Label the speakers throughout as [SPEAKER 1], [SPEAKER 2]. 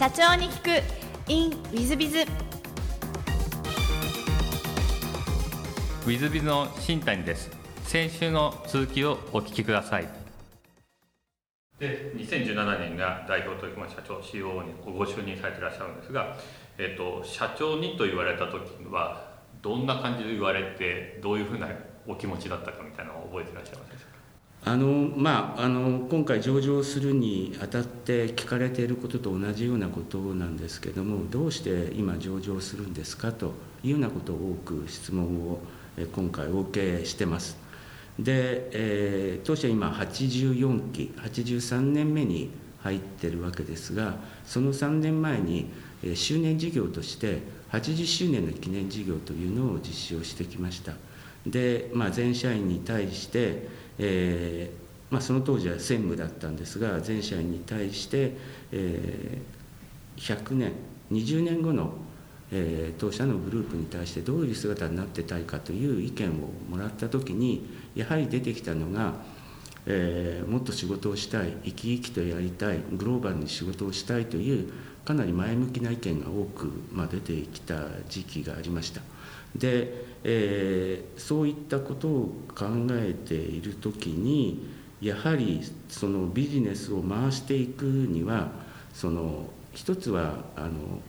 [SPEAKER 1] 社長に聞く。In ウィズビズ
[SPEAKER 2] ウィズビズの新谷です。先週の続きをお聞きください。で2017年が代表取締社長 COO にご就任されていらっしゃるんですが、えっと、社長にと言われた時はどんな感じで言われてどういうふうなお気持ちだったかみたいなのを覚えていらっしゃいます
[SPEAKER 3] あのまあ、あの今回上場するにあたって聞かれていることと同じようなことなんですけれどもどうして今上場するんですかというようなことを多く質問を今回お受けしてます。で、えー、当社今84期83年目に入っているわけですがその3年前に周年事業として80周年の記念事業というのを実施をしてきました。で、まあ、全社員に対してえーまあ、その当時は専務だったんですが全社員に対して、えー、100年20年後の、えー、当社のグループに対してどういう姿になってたいかという意見をもらった時にやはり出てきたのが、えー、もっと仕事をしたい生き生きとやりたいグローバルに仕事をしたいというかなり前向きな意見が多く、まあ、出てきた時期がありました。で、えー、そういったことを考えている時にやはりそのビジネスを回していくにはその一つはあの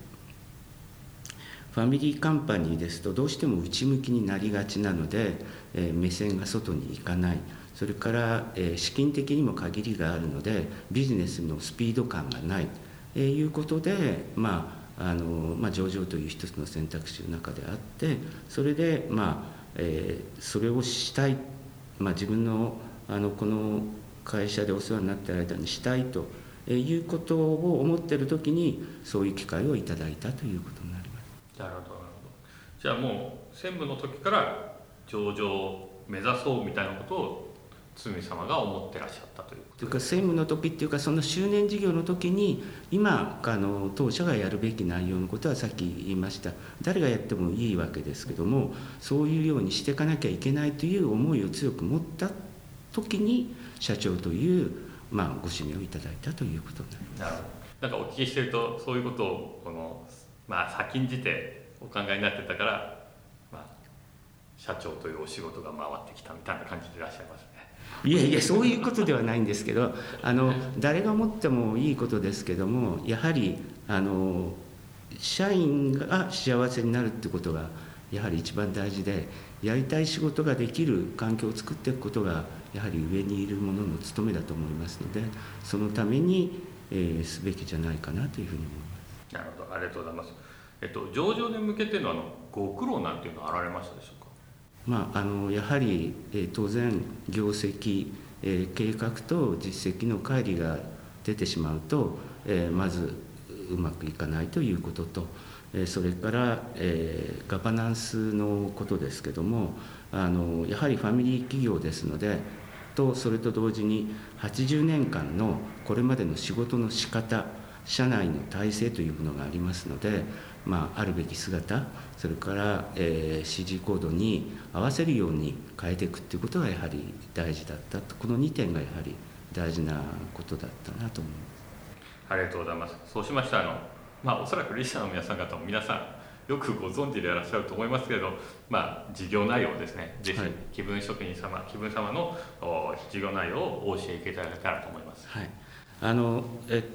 [SPEAKER 3] ファミリーカンパニーですとどうしても内向きになりがちなので、えー、目線が外に行かないそれから、えー、資金的にも限りがあるのでビジネスのスピード感がない、えー、いうことでまああの、まあ、上場という一つの選択肢の中であってそれで、まあえー、それをしたい、まあ、自分のあのこの会社でお世話になっている間にしたいということを思っている時にそういう機会をいただいたということになります。
[SPEAKER 2] なるほどなるほどじゃあもう専務の時から上場を目指そうみたいなことを堤様が思ってらっしゃったという
[SPEAKER 3] というか専務の時っていうかその周年事業の時に今あの当社がやるべき内容のことはさっき言いました誰がやってもいいわけですけどもそういうようにしていかなきゃいけないという思いを強く持った時に社長という、まあ、ご指名をいただいたということになります。なるほ
[SPEAKER 2] どなんかお聞きしてるとそういうことをこの、まあ、先んじてお考えになってたから、まあ、社長というお仕事が回ってきたみたいな感じでいらっしゃいますね。
[SPEAKER 3] いやいやそういうことではないんですけどあの誰が思ってもいいことですけどもやはりあの社員が幸せになるってことがやはり一番大事でやりたい仕事ができる環境を作っていくことがやはり上にいる者の務めだと思いますのでそのために、えー、すべきじゃないかなというふうに思います。
[SPEAKER 2] なるほどありがとうございます、えっと、上場に向けてのあのご苦労なんていうのはあられましたでしょう
[SPEAKER 3] まあ、あのやはり、えー、当然業績、えー、計画と実績の乖離が出てしまうと、えー、まずうまくいかないということと、えー、それから、えー、ガバナンスのことですけどもあのやはりファミリー企業ですのでとそれと同時に80年間のこれまでの仕事の仕方社内の体制というものがありますのでまあ、あるべき姿それから、えー、指示コードに合わせるように変えていくっていうことがやはり大事だったと。この2点がやはり大事なことだったなと思います。
[SPEAKER 2] ありがとうございます。そうしましたあの、まあ、おそらくリスナーの皆さん方も皆さんよくご存知でいらっしゃると思いますけれど、まあ、事業内容ですね、ぜひ、気分職人様、気分様の事業内容をお教えいただけたらと思います。
[SPEAKER 3] はいあの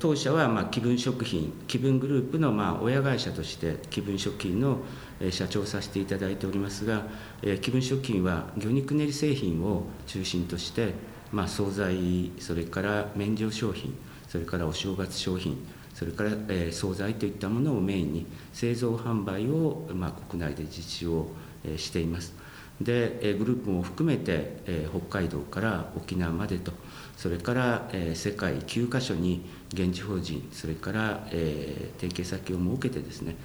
[SPEAKER 3] 当社はまあ気分食品気分グループのまあ親会社として気分食品の社長をさせていただいておりますが気分食品は魚肉練り製品を中心としてまあ惣菜それから免状商品それからお正月商品それからえ惣菜といったものをメインに製造販売をまあ国内で実施をえしています。でグループも含めて北海道から沖縄までとそれから、世界9カ所に現地法人それから、提携先を設けてですね、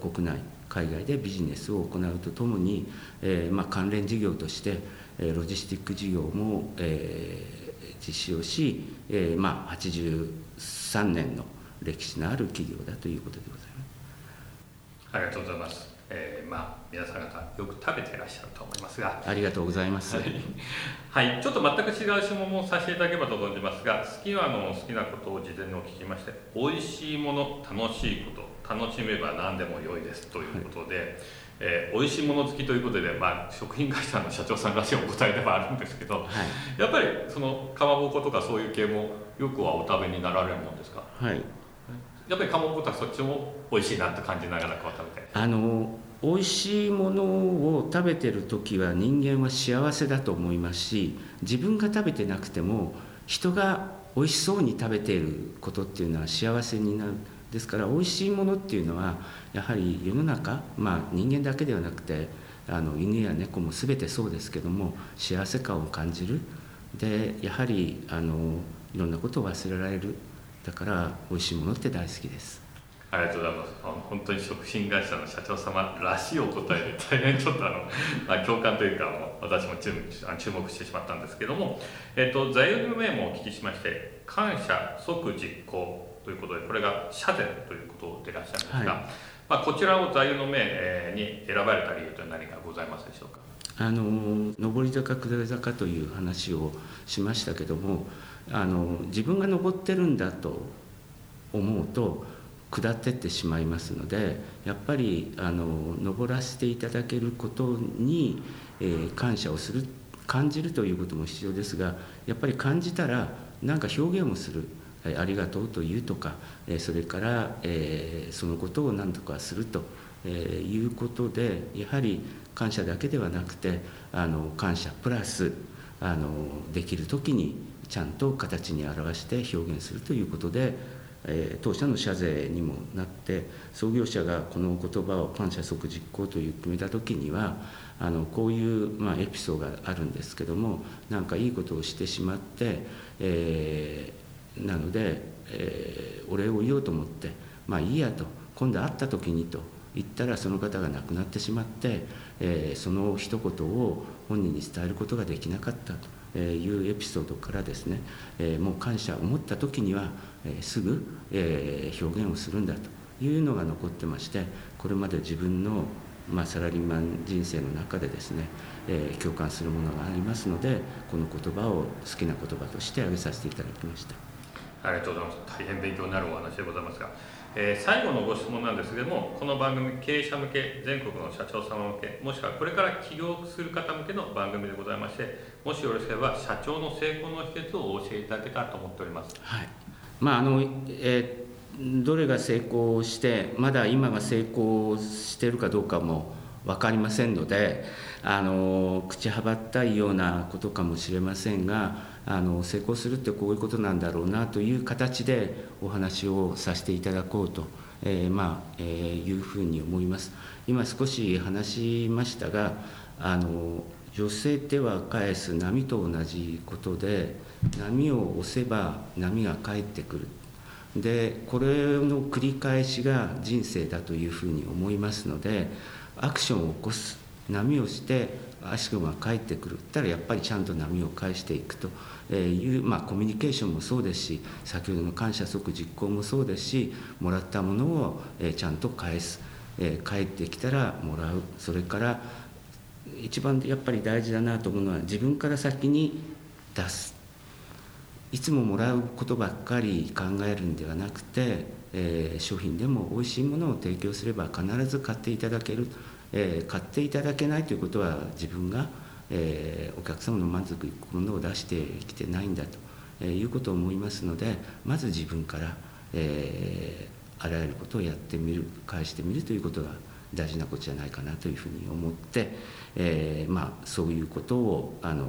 [SPEAKER 3] 国内海外でビジネスを行うとともに、えーまあ、関連事業として、えー、ロジスティック事業も、えー、実施をし、えーまあ、83年の歴史のある企業だということでございます。
[SPEAKER 2] ありがとうございます。えー、まあ皆さん方よく食べていらっしゃると思いますが。
[SPEAKER 3] ありがとうございます、
[SPEAKER 2] はい、はい、ちょっと全く違う質問もさせていただければと存じますが好きなの好きなことを事前にお聞きまして美味しいもの楽しいこと楽しめば何でも良いですということで、はい。えー、美味しいもの好きということで、まあ、食品会社の社長さんらしいお答えではあるんですけど、はい、やっぱりそのかまぼことかそういう系もよくはお食べになられるもんですか？
[SPEAKER 3] はい
[SPEAKER 2] やっぱりかまぼことはそっちも美味しいなって感じながらこう食べて。
[SPEAKER 3] あの美味しいものを食べてる時は人間は幸せだと思いますし自分が食べてなくても人が美味しそうに食べていることっていうのは幸せになる。ですから美味しいものっていうのはやはり世の中、まあ、人間だけではなくてあの犬や猫も全てそうですけども幸せ感を感じる。でやはりあのいろんなことを忘れられる。だから美味しいものって大好きです。
[SPEAKER 2] ありがとうございます。本当に食品会社の社長様らしいお答えで大変ちょっとあの 共感というか私も注目してしまったんですけども、えっと、座右の銘もお聞きしまして感謝即実行ということでこれが社前ということでいらっしゃるんですが、はい、まあ、こちらを座右の銘に選ばれた理由というのは何かございますでしょうか？
[SPEAKER 3] あの上り坂下り坂という話をしましたけどもあの自分が登ってるんだと思うと下ってってしまいますのでやっぱりあの登らせていただけることに、えー、感謝をする感じるということも必要ですがやっぱり感じたら何か表現をするありがとうと言うとかそれからえそのことを何とかするということでやはり感謝だけではなくてあの感謝プラスあのできる時にちゃんと形に表して表現するということで、え当社の社税にもなって創業者がこの言葉を感謝即実行という決めた時にはあのこういう、まあ、エピソードがあるんですけども何かいいことをしてしまって、えーなので、えー、お礼を言おうと思ってまあいいやと今度会った時にと言ったらその方が亡くなってしまって、えー、その一言を本人に伝えることができなかったというエピソードからですね、えー、もう感謝を持った時には、えー、すぐ、えー、表現をするんだというのが残ってましてこれまで自分のまあ、サラリーマン人生の中でですね、えー、共感するものがありますのでこの言葉を好きな言葉として挙げさせていただきました。
[SPEAKER 2] ありがとうございます。大変勉強になるお話でございますが、えー、最後のご質問なんですけども、この番組、経営者向け、全国の社長様向け、もしくはこれから起業する方向けの番組でございまして、もしよろしければ、社長の成功の秘訣をお教えいただけたらと思っております。
[SPEAKER 3] はいまああのえー、どれが成功して、まだ今が成功しているかどうかも分かりませんので、あの口はばったいようなことかもしれませんが、あの成功するってこういうことなんだろうなという形でお話をさせていただこうと、えー、まあ、えー、いうふうに思います。今少し話しましたがあの女性手は返す波と同じことで波を押せば波が返ってくるでこれの繰り返しが人生だというふうに思いますのでアクションを起こす波をして足が返ってくる。ったらやっぱりちゃんと波を返していくと。いう、まあ、コミュニケーションもそうですし先ほどの感謝即実行もそうですしもらったものをちゃんと返す。帰ってきたらもらう。それから一番やっぱり大事だなと思うのは自分から先に出す。いつももらうことばっかり考えるんではなくて、えー、商品でも美味しいものを提供すれば必ず買っていただける、えー、買っていただけないということは自分がえー、お客様の満足いくものを出してきてないんだと、えー、いうことを思いますのでまず自分から、えー、あらゆることをやってみる返してみるということが大事なことじゃないかなというふうに思って、えー、まあ、そういうことをあの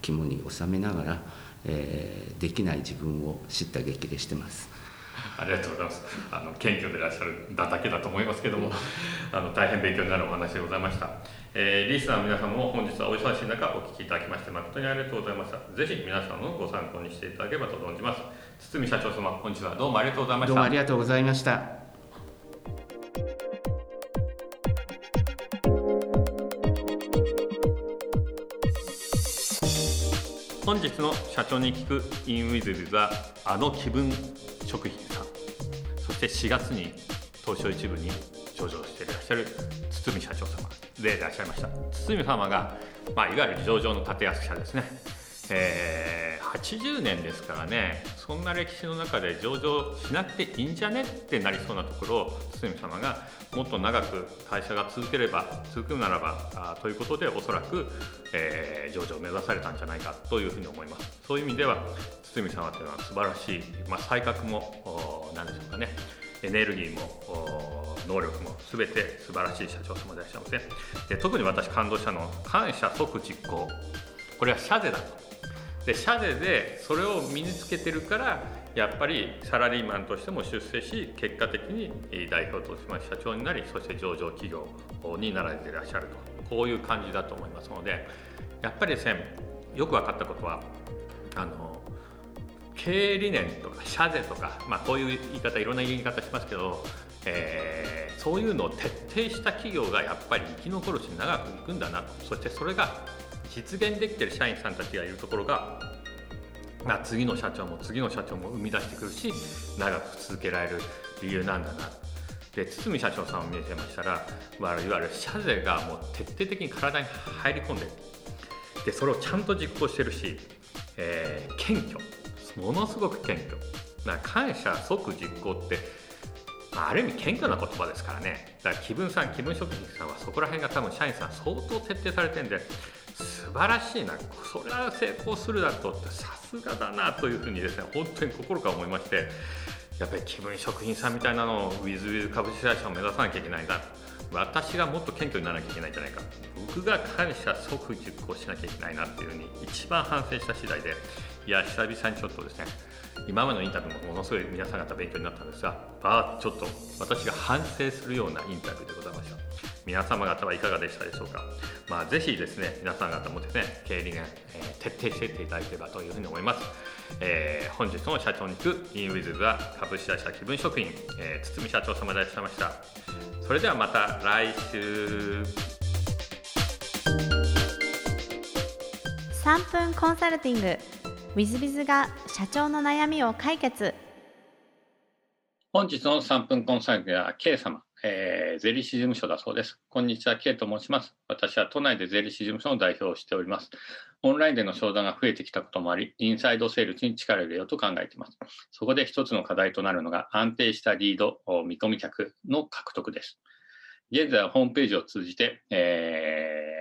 [SPEAKER 3] 肝に収めながら、えー、できない自分を知った激励してます。
[SPEAKER 2] ありがとうございます。あの謙虚でいらっしゃるだけだと思いますけども、あの大変勉強になるお話でございました。えー、リスナーの皆さんも本日はお忙しい中お聞きいただきまして誠にありがとうございました。ぜひ皆さんのご参考にしていただければと存じます。堤社長様、本日はどうもありがとうございました。
[SPEAKER 3] どうもありがとうございました。
[SPEAKER 2] 本日の社長に聞く in with はあの気分食品さんそして4月に東証一部に上場していらっしゃる堤社長様でいらっしゃいました。堤様が、まあ、いわゆる上場の立役者ですね、えー、80年ですからね。そんな歴史の中で上場しなくていいんじゃねってなりそうなところを堤様がもっと長く会社が続ければ続くならばということでおそらく、えー、上場を目指されたんじゃないかというふうに思います。そういう意味では堤様というのは素晴らしい、まあ、才覚も何でしょうかね。エネルギーも能力も全て素晴らしい社長様でいらっしゃいますね。で特に私感動したのは感謝即実行。これは社税だと。で社税でそれを身につけてるからやっぱりサラリーマンとしても出世し結果的に代表取締社長になりそして上場企業になられていらっしゃると。こういう感じだと思いますのでやっぱりですねよく分かったことはあの経営理念とか社税とか、まあ、こういう言い方いろんな言い方しますけど、えー、そういうのを徹底した企業がやっぱり生き残るし長くいくんだなと。そしてそれが実現できてる社員さんたちがいるところが、まあ、次の社長も次の社長も生み出してくるし長く続けられる理由なんだな。で堤社長さんを見てましたらいわゆる社税がもう徹底的に体に入り込んでるでそれをちゃんと実行してるし、えー、謙虚。ものすごく謙虚。だから感謝即実行って、あ、ある意味謙虚な言葉ですからね。だから気分さん気分職人さんはそこら辺が多分社員さん相当徹底されてるんで素晴らしいな。それは成功するだとってさすがだなというふうにですね本当に心から思いましてやっぱり気分食品さんみたいなのをウィズウィズ株式会社を目指さなきゃいけないんだ。私がもっと謙虚にならなきゃいけないんじゃないか。僕が感謝即実行しなきゃいけないなっていうふうに一番反省した次第でいや久々にちょっとですね今までのインタビューもものすごい皆さん方勉強になったんですがあちょっと私が反省するようなインタビューでございました。皆様方はいかがでしたでしょうか、まあ、ぜひですね皆さん方もですね経営理念、えー、徹底していっていただければというふうに思います、えー、本日の社長に行くインウィズは株式会社気分職員、えー、堤社長様でいらっしゃいました。それではまた来週。
[SPEAKER 1] 3分コンサルティング。w i z b i z が社長の悩みを解決。
[SPEAKER 2] 本日の3分コンサルティングは K 様、えー、税理士事務所だそうです。こんにちは、K と申します。私は都内で税理士事務所の代表をしております。オンラインでの商談が増えてきたこともあり、インサイドセールスに力を入れようと考えています。そこで一つの課題となるのが安定したリード、見込み客の獲得です。現在はホームページを通じて、えー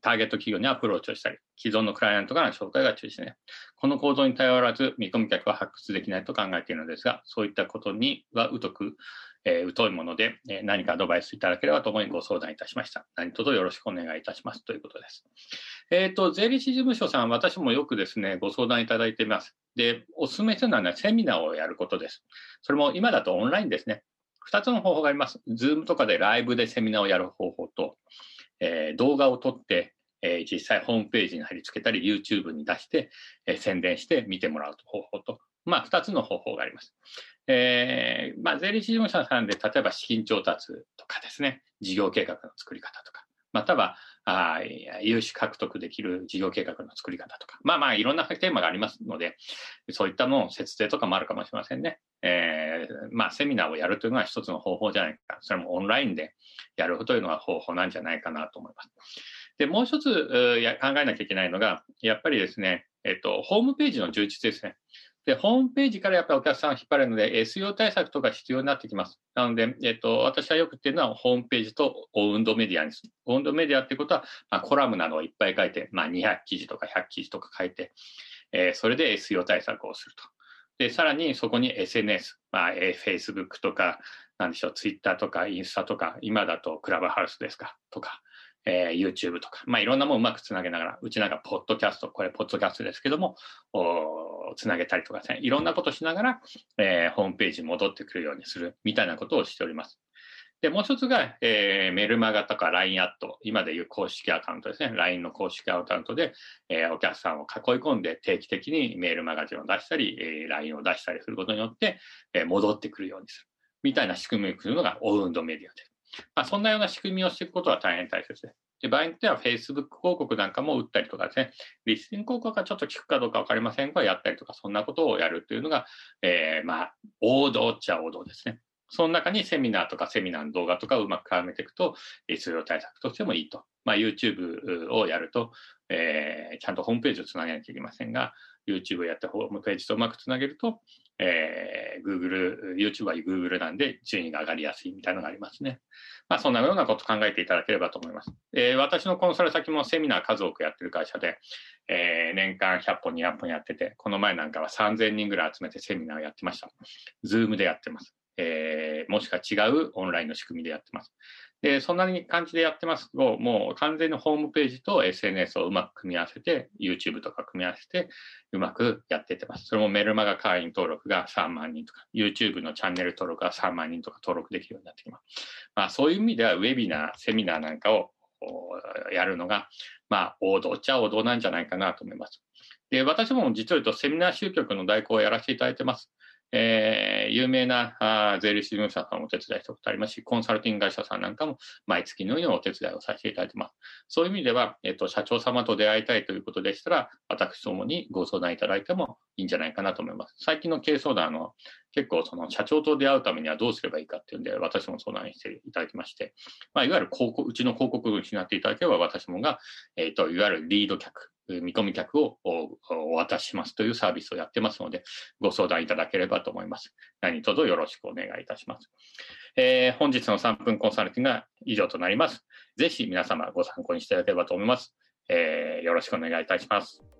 [SPEAKER 2] ターゲット企業にアプローチをしたり、既存のクライアントからの紹介が中心ですね。この構造に頼らず、見込み客は発掘できないと考えているのですが、そういったことには疎く、えー、疎いもので、え、何かアドバイスいただければと思いご相談いたしました。何卒よろしくお願いいたしますということです。えっ、ー、と、税理士事務所さん、私もよくですね、ご相談いただいています。で、お勧めするのは、ね、セミナーをやることです。それも今だとオンラインですね。二つの方法があります。 Zoom とかでライブでセミナーをやる方法と、えー、動画を撮って、えー、実際ホームページに貼り付けたり、YouTube に出して、えー、宣伝して見てもらう方法と、まあ、二つの方法があります。えー、まあ、税理士事務所さんで、例えば資金調達とかですね、事業計画の作り方とか、または、あ融資獲得できる事業計画の作り方とか、まあまあいろんなテーマがありますので、そういったのを節税とかもあるかもしれませんね。えー、まあセミナーをやるというのは一つの方法じゃないか。それもオンラインでやるというのは方法なんじゃないかなと思います。で、もう一つ考えなきゃいけないのが、やっぱりですね、えっと、ホームページの充実ですね。で、ホームページからやっぱりお客さんを引っ張るので、SEO 対策とか必要になってきます。なので、えっと、私はよく言っているのは、ホームページとオウンドメディアにする。オウンドメディアってことは、まあ、コラムなどをいっぱい書いて、まあ、200記事とか100記事とか書いて、えー、それで SEO 対策をすると。で、さらにそこに SNS、まあ、えー、Facebook とか、なんでしょう、Twitter とかインスタとか、今だとクラブハウスですか、とか、えー、YouTube とか、まあ、いろんなものをうまくつなげながら、うちなんか、ポッドキャスト、これ、ポッドキャストですけども、おつなげたりとかですね、いろんなことしながら、えー、ホームページに戻ってくるようにする、みたいなことをしております。で、もう一つが、えー、メルマガとか LINE アット、今でいう公式アカウントですね。LINE の公式アカウントで、えー、お客さんを囲い込んで定期的にメールマガジンを出したり、えー、LINE を出したりすることによって、えー、戻ってくるようにする。みたいな仕組みをするのがオウンドメディアで。まあ、そんなような仕組みをしていくことは大変大切です。で場合によっては Facebook 広告なんかも打ったりとかですね、リスティング広告がちょっと効くかどうかわかりませんが、やったりとか、そんなことをやるというのが、えー、まあ、王道っちゃ王道ですね。その中にセミナーとかセミナーの動画とかをうまく絡めていくと、SEO 対策としてもいいと。まあ、YouTube をやると、えー、ちゃんとホームページをつなげなきゃいけませんが、YouTube をやってホームページとうまくつなげると、えー、Google、YouTube は Google なんで順位が上がりやすいみたいなのがありますね。まあ、そんなようなこと考えていただければと思います。えー、私のコンサル先もセミナー数多くやってる会社で、えー、年間100本、200本やってて、この前なんかは3000人ぐらい集めてセミナーをやってました。Zoom でやってます。えー、もしくは違うオンラインの仕組みでやってます。で、そんなに感じでやってますと、もう完全にホームページと SNS をうまく組み合わせて、YouTube とか組み合わせて、うまくやっていってます。それもメルマガ会員登録が3万人とか、YouTube のチャンネル登録が3万人とか登録できるようになってきます。まあそういう意味では、ウェビナー、セミナーなんかをやるのが、まあ王道っちゃ王道なんじゃないかなと思います。で、私も実を言うとセミナー集客の代行をやらせていただいてます。えー、有名なあ税理士事務所さんもお手伝いしたことありますし、コンサルティング会社さんなんかも毎月のようにお手伝いをさせていただいてます。そういう意味では、えっ、と、社長様と出会いたいということでしたら、私どもにご相談いただいてもいいんじゃないかなと思います。最近の経営相談の結構その社長と出会うためにはどうすればいいかっていうんで、私も相談していただきまして、まあ、いわゆる広告、うちの広告主になっていただければ、私もが、えっ、と、いわゆるリード客、見込み客をお渡ししますというサービスをやってますので、ご相談いただければと思います。何卒よろしくお願いいたします。えー、本日の3分コンサルティングが以上となります。ぜひ皆様ご参考にしていただければと思います。えー、よろしくお願いいたします。